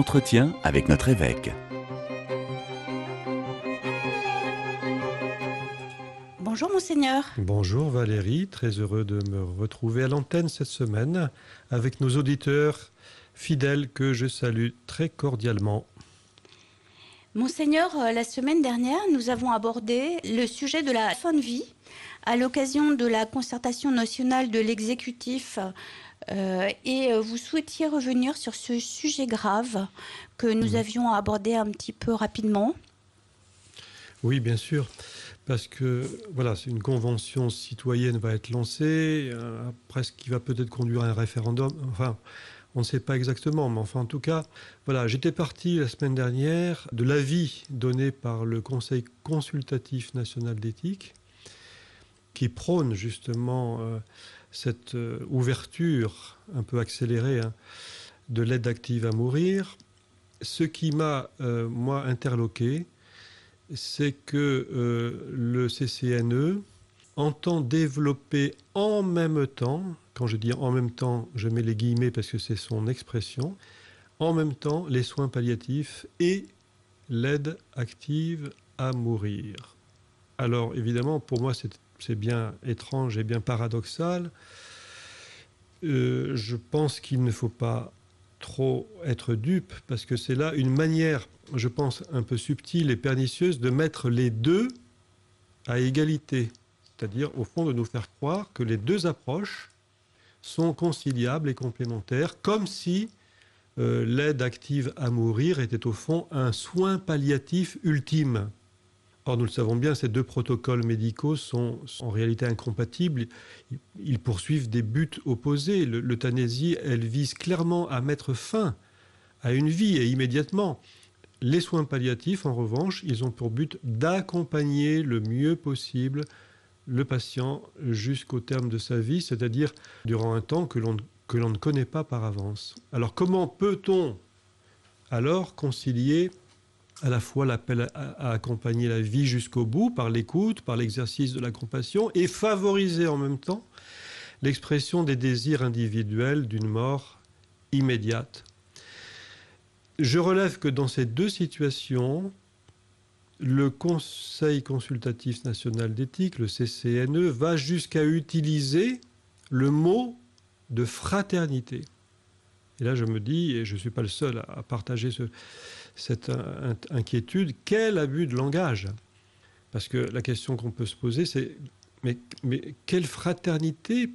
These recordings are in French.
Entretien avec notre évêque. Bonjour monseigneur. Bonjour Valérie, très heureux de me retrouver à l'antenne cette semaine avec nos auditeurs fidèles que je salue très cordialement. Monseigneur, euh, la semaine dernière, nous avons abordé le sujet de la fin de vie à l'occasion de la concertation nationale de l'exécutif et euh, vous souhaitiez revenir sur ce sujet grave que nous avions abordé un petit peu rapidement. Oui, bien sûr, parce que voilà, c'est une convention citoyenne va être lancée, euh, presque qui va peut-être conduire à un référendum. Enfin, on ne sait pas exactement, mais enfin, en tout cas, voilà, j'étais parti la semaine dernière de l'avis donné par le Conseil consultatif national d'éthique, qui prône justement cette euh, ouverture un peu accélérée hein, de l'aide active à mourir, ce qui m'a, euh, moi, interloqué, c'est que euh, le CCNE entend développer en même temps, quand je dis en même temps, je mets les guillemets parce que c'est son expression, en même temps les soins palliatifs et l'aide active à mourir. Alors évidemment, pour moi, c'est bien étrange et bien paradoxal. Euh, je pense qu'il ne faut pas trop être dupe parce que c'est là une manière, je pense, un peu subtile et pernicieuse de mettre les deux à égalité. C'est-à-dire, au fond, de nous faire croire que les deux approches sont conciliables et complémentaires, comme si euh, l'aide active à mourir était au fond un soin palliatif ultime. Or, nous le savons bien, ces deux protocoles médicaux sont, en réalité incompatibles. Ils poursuivent des buts opposés. L'euthanasie, elle vise clairement à mettre fin à une vie et immédiatement. Les soins palliatifs, en revanche, ils ont pour but d'accompagner le mieux possible le patient jusqu'au terme de sa vie, c'est-à-dire durant un temps que l'on ne connaît pas par avance. Alors comment peut-on alors concilier à la fois l'appel à, accompagner la vie jusqu'au bout par l'écoute, par l'exercice de la compassion, et favoriser en même temps l'expression des désirs individuels d'une mort immédiate. Je relève que dans ces deux situations, le Conseil consultatif national d'éthique, le CCNE, va jusqu'à utiliser le mot de fraternité. Et là, je me dis, et je ne suis pas le seul à partager ce, cette inquiétude, quel abus de langage? Parce que la question qu'on peut se poser, c'est mais, quelle fraternité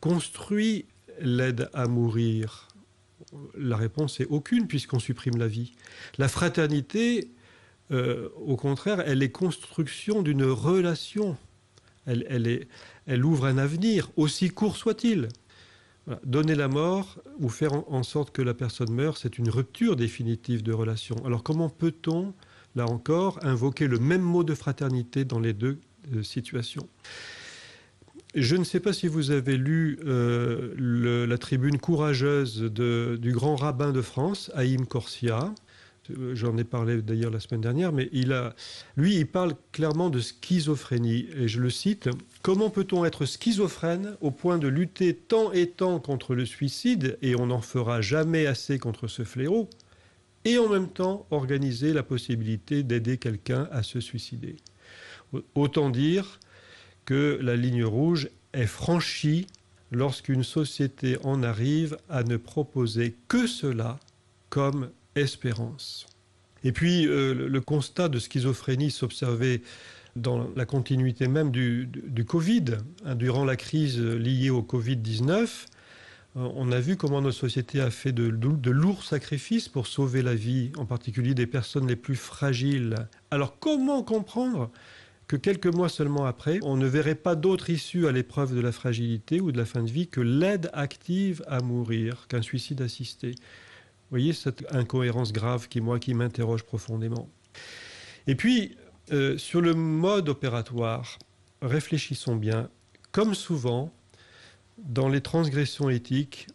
construit l'aide à mourir? La réponse est aucune puisqu'on supprime la vie. La fraternité, euh, au contraire, elle est construction d'une relation. Elle, elle, elle ouvre un avenir, aussi court soit-il. Donner la mort ou faire en sorte que la personne meure, c'est une rupture définitive de relation. Alors comment peut-on, là encore, invoquer le même mot de fraternité dans les deux euh, situations? Je ne sais pas si vous avez lu euh, la tribune courageuse du grand rabbin de France, Haïm Corsia, j'en ai parlé d'ailleurs la semaine dernière, mais il a, lui, il parle clairement de schizophrénie. Et je le cite Comment peut-on être schizophrène au point de lutter tant et tant contre le suicide, et on n'en fera jamais assez contre ce fléau, et en même temps organiser la possibilité d'aider quelqu'un à se suicider? Autant dire que la ligne rouge est franchie lorsqu'une société en arrive à ne proposer que cela comme espérance. Et puis euh, le, constat de schizophrénie s'observait dans la continuité même du, Covid, hein, durant la crise liée au Covid-19. Euh, on a vu comment notre société a fait de, de, lourds sacrifices pour sauver la vie, en particulier des personnes les plus fragiles. Alors comment comprendre que quelques mois seulement après, on ne verrait pas d'autre issue à l'épreuve de la fragilité ou de la fin de vie que l'aide active à mourir, qu'un suicide assisté? Voyez cette incohérence grave qui, m'interroge profondément. Et puis, euh, sur le mode opératoire, réfléchissons bien. Comme souvent, dans les transgressions éthiques,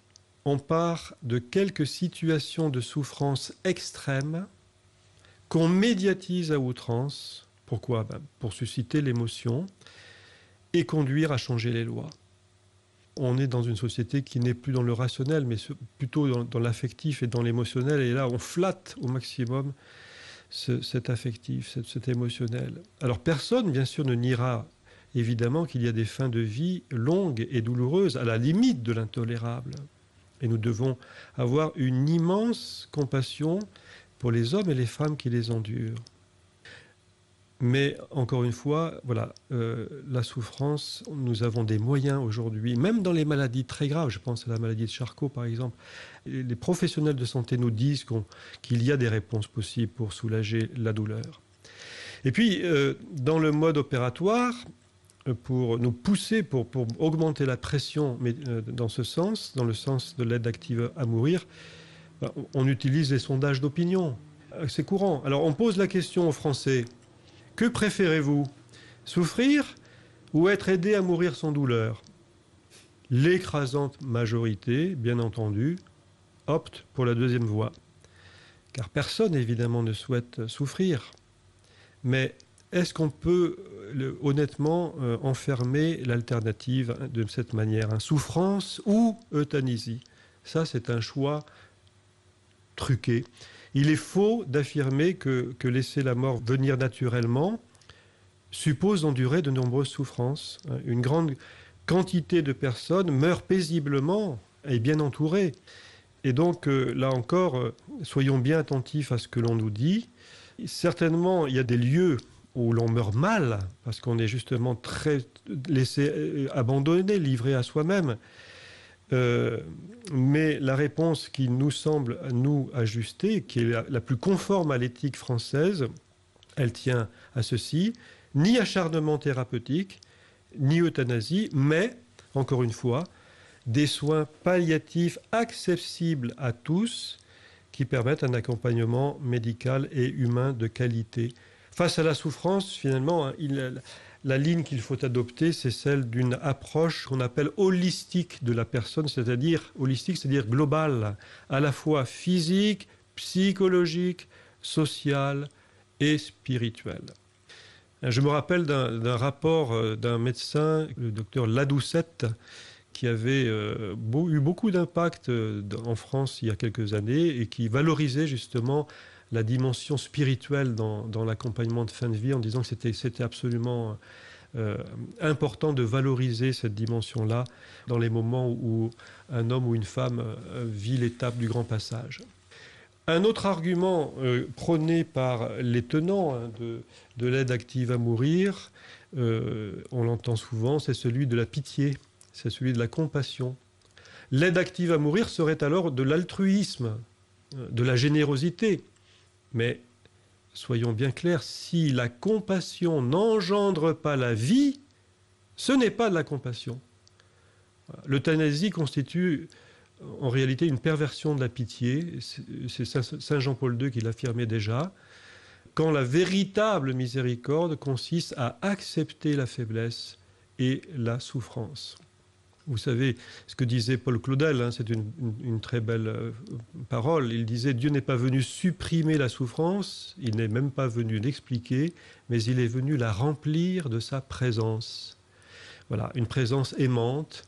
on part de quelques situations de souffrance extrême qu'on médiatise à outrance. Pourquoi? Ben, Pour susciter l'émotion et conduire à changer les lois. On est dans une société qui n'est plus dans le rationnel, mais plutôt dans, l'affectif et dans l'émotionnel. Et là, on flatte au maximum cet affectif, cet, émotionnel. Alors personne, bien sûr, ne niera évidemment qu'il y a des fins de vie longues et douloureuses, à la limite de l'intolérable. Et nous devons avoir une immense compassion pour les hommes et les femmes qui les endurent. Mais encore une fois, voilà, euh, la souffrance, nous avons des moyens aujourd'hui, même dans les maladies très graves, je pense à la maladie de Charcot par exemple, les professionnels de santé nous disent qu'il y a des réponses possibles pour soulager la douleur. Et puis, euh, dans le mode opératoire, euh, pour nous pousser, pour, augmenter la pression mais, dans ce sens, dans le sens de l'aide active à mourir, ben, on utilise les sondages d'opinion. C'est courant. Alors on pose la question aux Français, que préférez-vous? Souffrir ou être aidé à mourir sans douleur? L'écrasante majorité, bien entendu, opte pour la deuxième voie. Car personne, évidemment, ne souhaite souffrir. Mais est-ce qu'on peut honnêtement euh, enfermer l'alternative de cette manière? Souffrance ou euthanasie? Ça, c'est un choix truqué. Il est faux d'affirmer que, laisser la mort venir naturellement suppose d'endurer de nombreuses souffrances. Une grande quantité de personnes meurent paisiblement et bien entourées. Et donc, euh, là encore, euh, soyons bien attentifs à ce que l'on nous dit. Certainement, il y a des lieux où l'on meurt mal, parce qu'on est justement très laissé euh, abandonné, livré à soi-même. Euh, mais la réponse qui nous semble nous ajuster, qui est la, plus conforme à l'éthique française, elle tient à ceci ni acharnement thérapeutique, ni euthanasie, mais, encore une fois, des soins palliatifs accessibles à tous qui permettent un accompagnement médical et humain de qualité. Face à la souffrance, finalement, il, la ligne qu'il faut adopter, c'est celle d'une approche qu'on appelle holistique de la personne, c'est-à-dire holistique, c'est-à-dire globale, à la fois physique, psychologique, sociale et spirituelle. Je me rappelle d'un rapport euh, d'un médecin, le docteur Ladoucette, qui avait euh, eu beaucoup d'impact euh, en France il y a quelques années et qui valorisait justement la dimension spirituelle dans, l'accompagnement de fin de vie en disant que c'était absolument euh, important de valoriser cette dimension-là dans les moments où un homme ou une femme euh, vit l'étape du grand passage. Un autre argument euh, prôné par les tenants hein, de, l'aide active à mourir, on l'entend souvent, c'est celui de la pitié, c'est celui de la compassion. L'aide active à mourir serait alors de l'altruisme, de la générosité, mais soyons bien clairs, si la compassion n'engendre pas la vie, ce n'est pas de la compassion. L'euthanasie constitue en réalité une perversion de la pitié. C'est Saint Jean-Paul II qui l'affirmait déjà. Quand la véritable miséricorde consiste à accepter la faiblesse et la souffrance. Vous savez ce que disait Paul Claudel, hein, c'est une, très belle euh, parole. Il disait Dieu n'est pas venu supprimer la souffrance, il n'est même pas venu l'expliquer, mais il est venu la remplir de sa présence. Voilà, une présence aimante,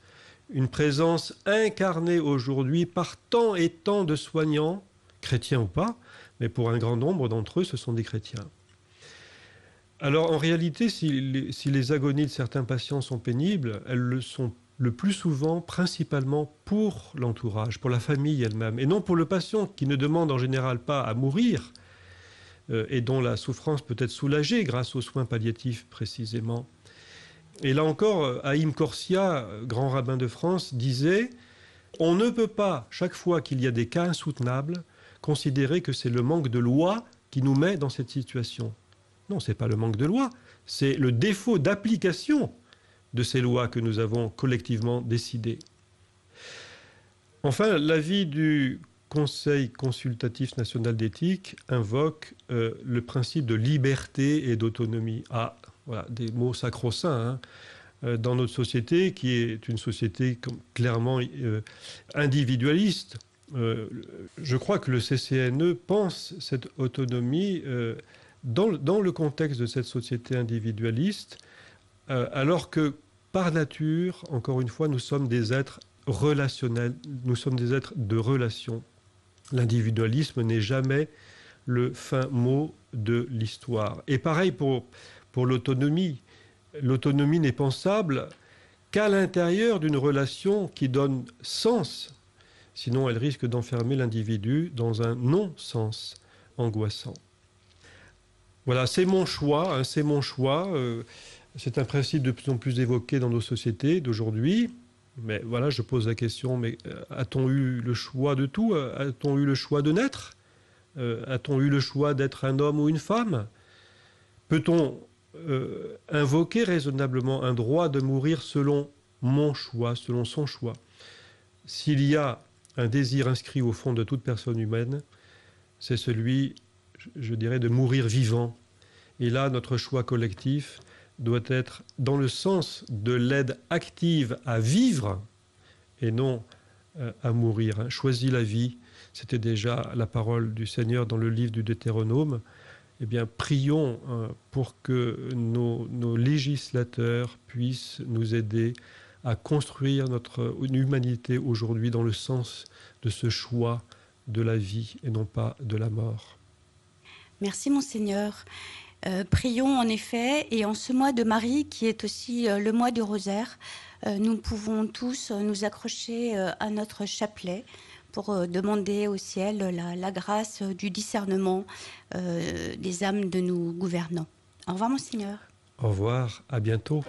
une présence incarnée aujourd'hui par tant et tant de soignants, chrétiens ou pas, mais pour un grand nombre d'entre eux, ce sont des chrétiens. Alors en réalité, si les, si les agonies de certains patients sont pénibles, elles le sont le plus souvent principalement pour l'entourage, pour la famille elle-même, et non pour le patient qui ne demande en général pas à mourir euh, et dont la souffrance peut être soulagée grâce aux soins palliatifs précisément. Et là encore, euh, Haïm Corsia, grand rabbin de France, disait On ne peut pas, chaque fois qu'il y a des cas insoutenables, considérer que c'est le manque de loi qui nous met dans cette situation. Non, ce n'est pas le manque de loi, c'est le défaut d'application de ces lois que nous avons collectivement décidées. Enfin, l'avis du Conseil consultatif national d'éthique invoque euh, le principe de liberté et d'autonomie. Ah, voilà, des mots sacro-saints hein. euh, dans notre société, qui est une société clairement euh, individualiste. je crois que le CCNE pense cette autonomie dans, dans, le contexte de cette société individualiste euh, alors que par nature, encore une fois, nous sommes des êtres relationnels, nous sommes des êtres de relation. L'individualisme n'est jamais le fin mot de l'histoire. Et pareil pour, pour l'autonomie. L'autonomie n'est pensable qu'à l'intérieur d'une relation qui donne sens. Sinon, elle risque d'enfermer l'individu dans un non-sens angoissant. Voilà, c'est mon choix, hein, c'est mon choix. Euh, c'est un principe de plus en plus évoqué dans nos sociétés d'aujourd'hui. Mais voilà, je pose la question, mais euh, a-t-on eu le choix de tout? A-t-on eu le choix de naître? Euh, A-t-on eu le choix d'être un homme ou une femme? Peut-on euh, invoquer raisonnablement un droit de mourir selon mon choix, selon son choix? S'il y a un désir inscrit au fond de toute personne humaine, c'est celui, je dirais, de mourir vivant. Et là, notre choix collectif, doit être dans le sens de l'aide active à vivre et non euh, à mourir. Hein. Choisis la vie, c'était déjà la parole du Seigneur dans le livre du Deutéronome. Eh bien, prions hein, pour que nos, nos, législateurs puissent nous aider à construire notre humanité aujourd'hui dans le sens de ce choix de la vie et non pas de la mort. Merci, Monseigneur. Euh, prions en effet, et en ce mois de Marie, qui est aussi euh, le mois du rosaire, euh, nous pouvons tous nous accrocher à notre chapelet pour demander au ciel la, grâce du discernement des âmes de nos gouvernants. Au revoir, Monseigneur. Au revoir, à bientôt.